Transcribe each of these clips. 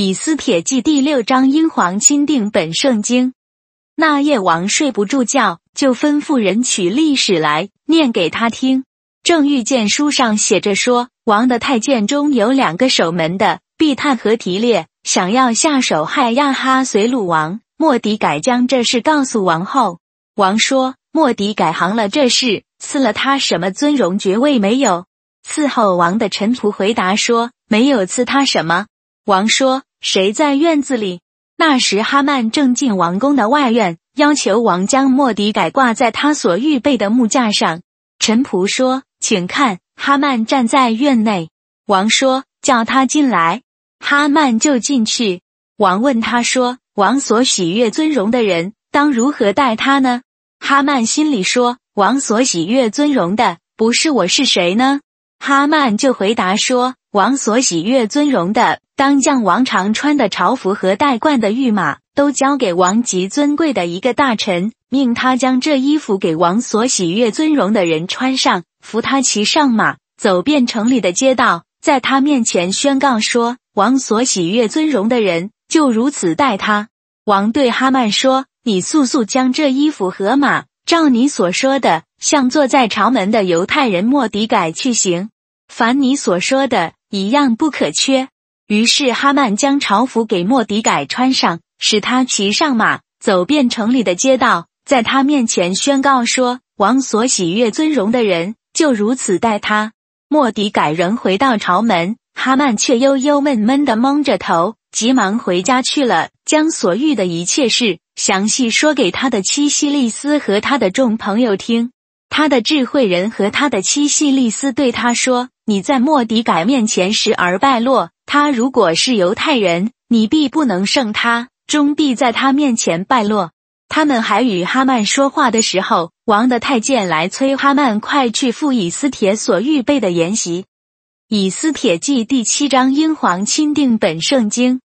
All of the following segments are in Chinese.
以斯帖记第六章，英皇钦定本圣经。那夜王睡不住觉，就吩咐人取历史来念给他听。正遇见书上写着说，王的太监中有两个守门的，毕探和提列，想要下手害亚哈随鲁王。莫迪改将这事告诉王后。王说：莫迪改行了这事，赐了他什么尊荣爵位没有？伺候王的臣仆回答说：没有赐他什么。王说：“谁在院子里？”那时哈曼正进王宫的外院，要求王将莫迪改挂在他所预备的木架上。臣仆说：“请看，哈曼站在院内。”王说：“叫他进来。”哈曼就进去。王问他说：“王所喜悦尊荣的人，当如何待他呢？”哈曼心里说：“王所喜悦尊荣的，不是我是谁呢？”哈曼就回答说：“王所喜悦尊荣的。”当将王常穿的朝服和戴冠的御马都交给王极尊贵的一个大臣，命他将这衣服给王所喜悦尊荣的人穿上，扶他骑上马，走遍城里的街道，在他面前宣告说：“王所喜悦尊荣的人就如此待他。”王对哈曼说：“你速速将这衣服和马，照你所说的，向坐在朝门的犹太人莫迪改去行，凡你所说的一样不可缺。”于是哈曼将朝服给莫迪改穿上，使他骑上马，走遍城里的街道，在他面前宣告说：“王所喜悦尊荣的人，就如此待他。”莫迪改仍回到朝门，哈曼却悠悠闷闷的蒙着头，急忙回家去了，将所遇的一切事详细说给他的妻西利斯和他的众朋友听。他的智慧人和他的妻西利斯对他说：“你在莫迪改面前时而败落。”他如果是犹太人，你必不能胜他，终必在他面前败落。他们还与哈曼说话的时候，王的太监来催哈曼快去赴以斯帖所预备的筵席。以斯帖记第七章，英皇钦定本圣经。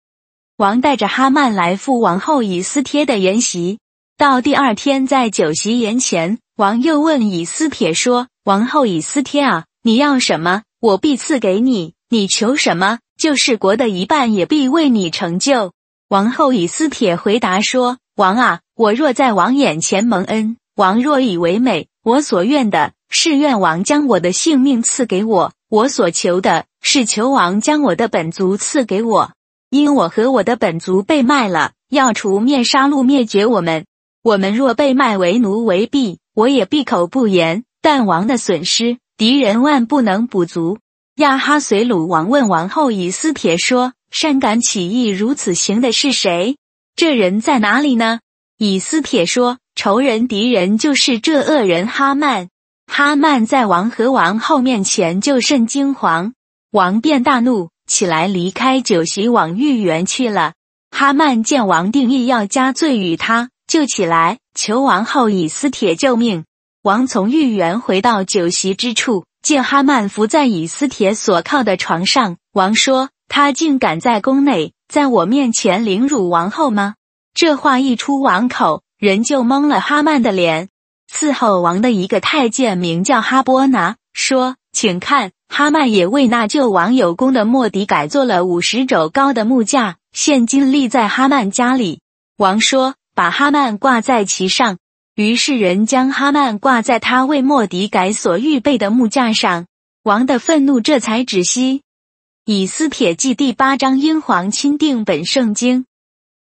王带着哈曼来赴王后以斯帖的筵席。到第二天，在酒席筵前，王又问以斯帖说：“王后以斯帖啊，你要什么，我必赐给你；你求什么？”就是国的一半也必为你成就。王后以斯帖回答说：“王啊，我若在王眼前蒙恩，王若以为美，我所愿的是愿王将我的性命赐给我；我所求的是求王将我的本族赐给我，因我和我的本族被卖了，要除灭杀戮灭绝我们。我们若被卖为奴为婢，我也闭口不言。但王的损失，敌人万不能补足。”亚哈随鲁王问王后以斯帖说：“善敢起义如此行的是谁？这人在哪里呢？”以斯帖说：“仇人敌人就是这恶人哈曼。哈曼在王和王后面前就甚惊惶，王便大怒，起来离开酒席往御园去了。哈曼见王定义要加罪于他，就起来求王后以斯帖救命。王从御园回到酒席之处。”见哈曼伏在以斯帖所靠的床上，王说：“他竟敢在宫内，在我面前凌辱王后吗？”这话一出王口，人就蒙了哈曼的脸。伺候王的一个太监名叫哈波拿，说：“请看，哈曼也为那救王有功的莫迪改做了五十肘高的木架，现今立在哈曼家里。”王说：“把哈曼挂在其上。”于是人将哈曼挂在他为莫迪改所预备的木架上，王的愤怒这才止息。以斯帖记第八章，英皇钦定本圣经。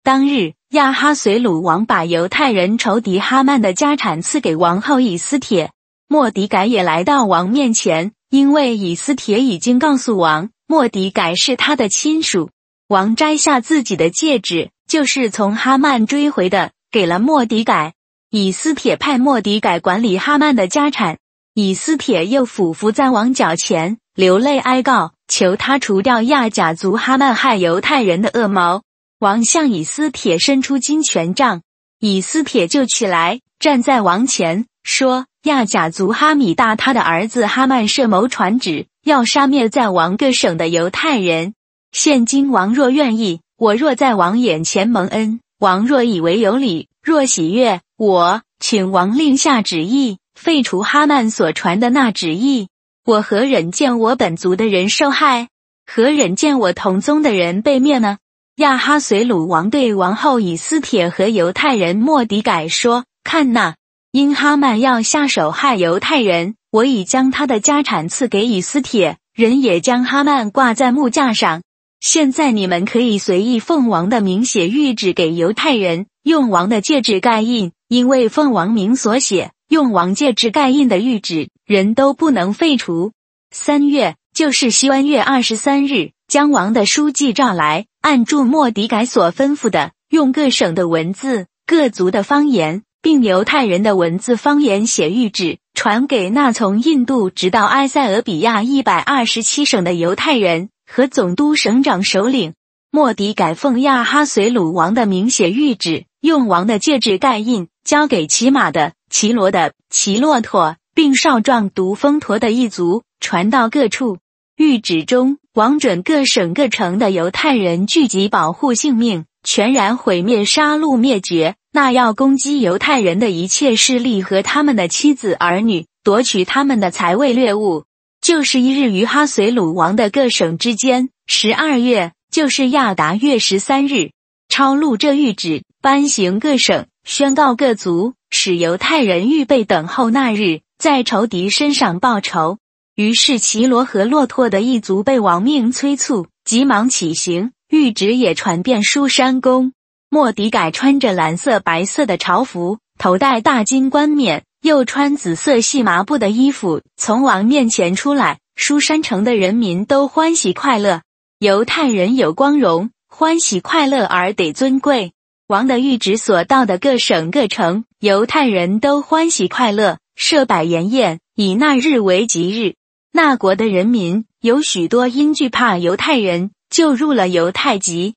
当日，亚哈随鲁王把犹太人仇敌哈曼的家产赐给王后以斯帖。莫迪改也来到王面前，因为以斯帖已经告诉王，莫迪改是他的亲属。王摘下自己的戒指，就是从哈曼追回的，给了莫迪改。以斯帖派莫迪改管理哈曼的家产，以斯帖又俯伏在王脚前，流泪哀告，求他除掉亚甲族哈曼害犹太人的恶谋。王向以斯帖伸出金权杖，以斯帖就起来站在王前，说：亚甲族哈米大他的儿子哈曼设谋传旨，要杀灭在王各省的犹太人。现今王若愿意，我若在王眼前蒙恩，王若以为有理，若喜悦。我请王令下旨意，废除哈曼所传的那旨意。我何忍见我本族的人受害？何忍见我同宗的人被灭呢？亚哈随鲁王对王后以斯帖和犹太人莫迪改说：“看呐，因哈曼要下手害犹太人，我已将他的家产赐给以斯帖，人也将哈曼挂在木架上。现在你们可以随意奉王的名写谕旨给犹太人，用王的戒指盖印，因为奉王名所写，用王戒指盖印的谕旨，人都不能废除。三月，就是西安月二十三日。”将王的书记召来，按住莫迪改所吩咐的，用各省的文字、各族的方言，并犹太人的文字方言写谕旨，传给那从印度直到埃塞俄比亚一百二十七省的犹太人和总督、省长、首领。莫迪改奉亚哈随鲁王的名写谕旨，用王的戒指盖印，交给骑马的、骑骡的、骑骆驼，并少壮独峰驼的一族，传到各处。谕旨中。王准各省各城的犹太人聚集，保护性命，全然毁灭、杀戮、灭绝那要攻击犹太人的一切势力和他们的妻子儿女，夺取他们的财位掠物。就是一日于哈随鲁王的各省之间，十二月，就是亚达月十三日，抄录这谕旨，颁行各省，宣告各族，使犹太人预备等候那日，在仇敌身上报仇。于是，骑罗和骆驼的一族被王命催促，急忙起行。谕旨也传遍书山宫。莫迪改穿着蓝色、白色的朝服，头戴大金冠冕，又穿紫色细麻布的衣服，从王面前出来。书山城的人民都欢喜快乐。犹太人有光荣，欢喜快乐而得尊贵。王的谕旨所到的各省各城，犹太人都欢喜快乐，设百筵宴，以那日为吉日。那国的人民有许多因惧怕犹太人，就入了犹太籍。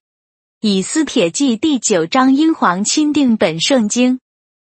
以斯帖记第九章，英皇钦定本圣经。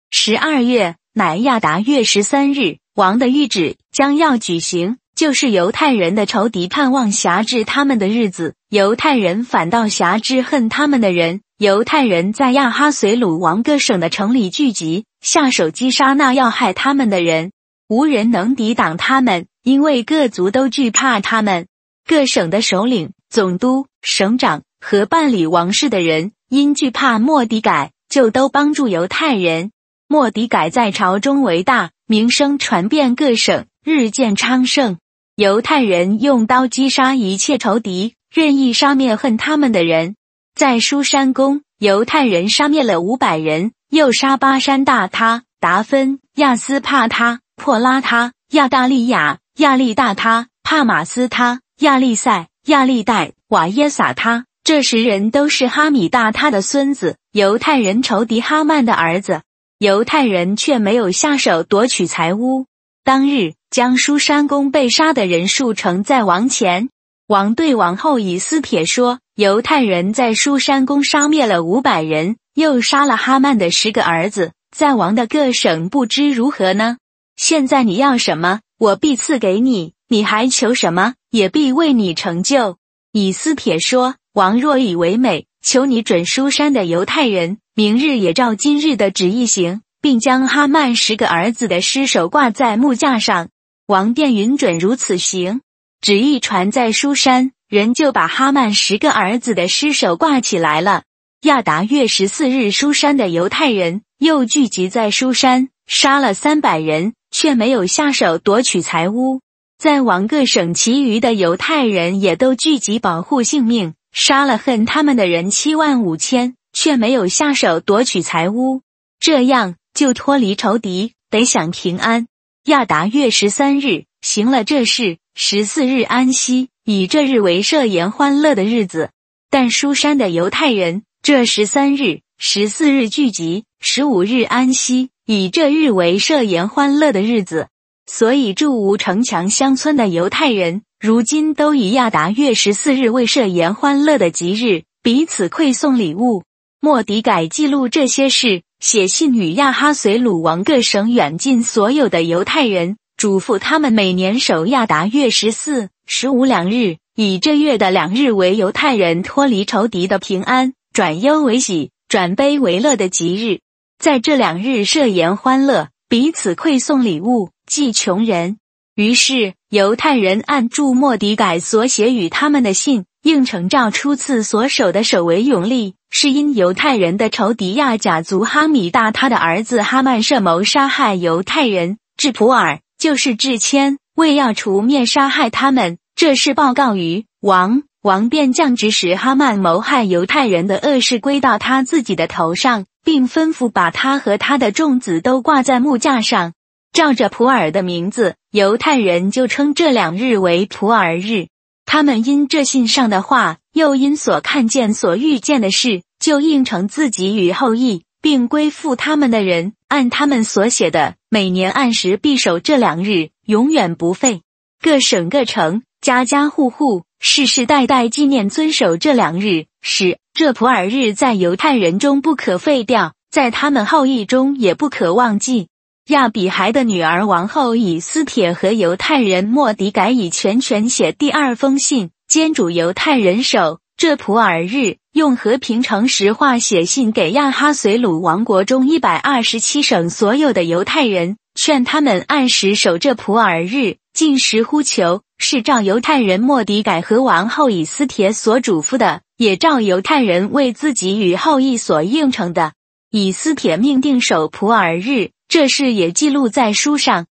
十二月，乃亚达月十三日，王的谕旨将要举行，就是犹太人的仇敌盼望辖制他们的日子，犹太人反倒辖制恨他们的人。犹太人在亚哈随鲁王各省的城里聚集，下手击杀那要害他们的人，无人能抵挡他们。因为各族都惧怕他们，各省的首领、总督、省长和办理王事的人，因惧怕莫迪改，就都帮助犹太人。莫迪改在朝中为大，名声传遍各省，日渐昌盛。犹太人用刀击杀一切仇敌，任意杀灭恨他们的人。在书山宫，犹太人杀灭了五百人，又杀巴山大他、达芬、亚斯帕他、破拉他、亚大利亚。亚利大他、帕马斯他、亚利塞、亚利代、瓦耶撒他，这十人都是哈米大他的孙子，犹太人仇敌哈曼的儿子。犹太人却没有下手夺取财物。当日，将书山宫被杀的人数呈在王前。王对王后以斯帖说：“犹太人在书山宫杀灭了五百人，又杀了哈曼的十个儿子，在王的各省不知如何呢？现在你要什么？”我必赐给你，你还求什么，也必为你成就。以斯帖说：“王若以为美，求你准书山的犹太人，明日也照今日的旨意行，并将哈曼十个儿子的尸首挂在木架上。”王便允准如此行。旨意传在书山，人就把哈曼十个儿子的尸首挂起来了。亚达月十四日，书山的犹太人又聚集在书山，杀了三百人。却没有下手夺取财物，在王各省其余的犹太人也都聚集保护性命，杀了恨他们的人七万五千，却没有下手夺取财物，这样就脱离仇敌，得享平安。亚达月十三日行了这事，十四日安息，以这日为设宴欢乐的日子。但书山的犹太人这十三日、十四日聚集，十五日安息。以这日为设宴欢乐的日子，所以住无城墙乡村的犹太人，如今都以亚达月十四日为设宴欢乐的吉日，彼此馈送礼物。莫迪改记录这些事，写信与亚哈随鲁王各省远近所有的犹太人，嘱咐他们每年守亚达月十四、十五两日，以这月的两日为犹太人脱离仇敌的平安，转忧为喜，转悲为乐的吉日。在这两日设宴欢乐，彼此馈送礼物，济穷人。于是犹太人按住莫迪改所写与他们的信，应承照初次所守的守为永立，是因犹太人的仇敌亚甲族哈米大他的儿子哈曼设谋杀害犹太人，至普尔就是至谦，为要除灭杀害他们。这是报告于王，王便将指使哈曼谋害犹太人的恶事归到他自己的头上，并吩咐把他和他的众子都挂在木架上，照着普尔的名字，犹太人就称这两日为普尔日。他们因这信上的话，又因所看见、所遇见的事，就应承自己与后裔，并归附他们的人，按他们所写的，每年按时必守这两日，永远不废。各省各城，家家户户，世世代代纪念遵守这两日，使这普尔日在犹太人中不可废掉，在他们后裔中也不可忘记。亚比孩的女儿王后以斯帖和犹太人莫迪改以全权写第二封信，兼主犹太人守这普尔日，用和平诚实话写信给亚哈随鲁王国中一百二十七省所有的犹太人，劝他们按时守这普尔日，进食呼求，是照犹太人莫迪改和王后以斯帖所嘱咐的，也照犹太人为自己与后裔所应承的。以斯帖命定守普尔日。这事也记录在书上，《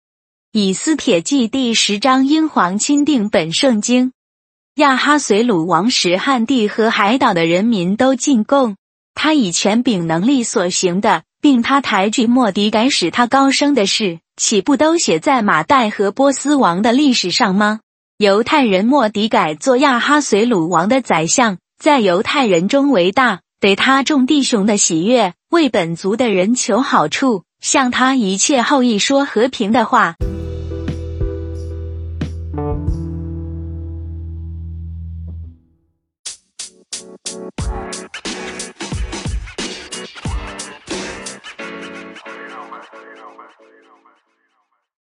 以斯帖记》第十章，英皇钦定本圣经。亚哈随鲁王时，汉地和海岛的人民都进贡。他以权柄能力所行的，并他抬举莫迪改使他高升的事，岂不都写在马代和波斯王的历史上吗？犹太人莫迪改做亚哈随鲁王的宰相，在犹太人中为大，得他众弟兄的喜悦，为本族的人求好处。向他一切后裔说和平的话。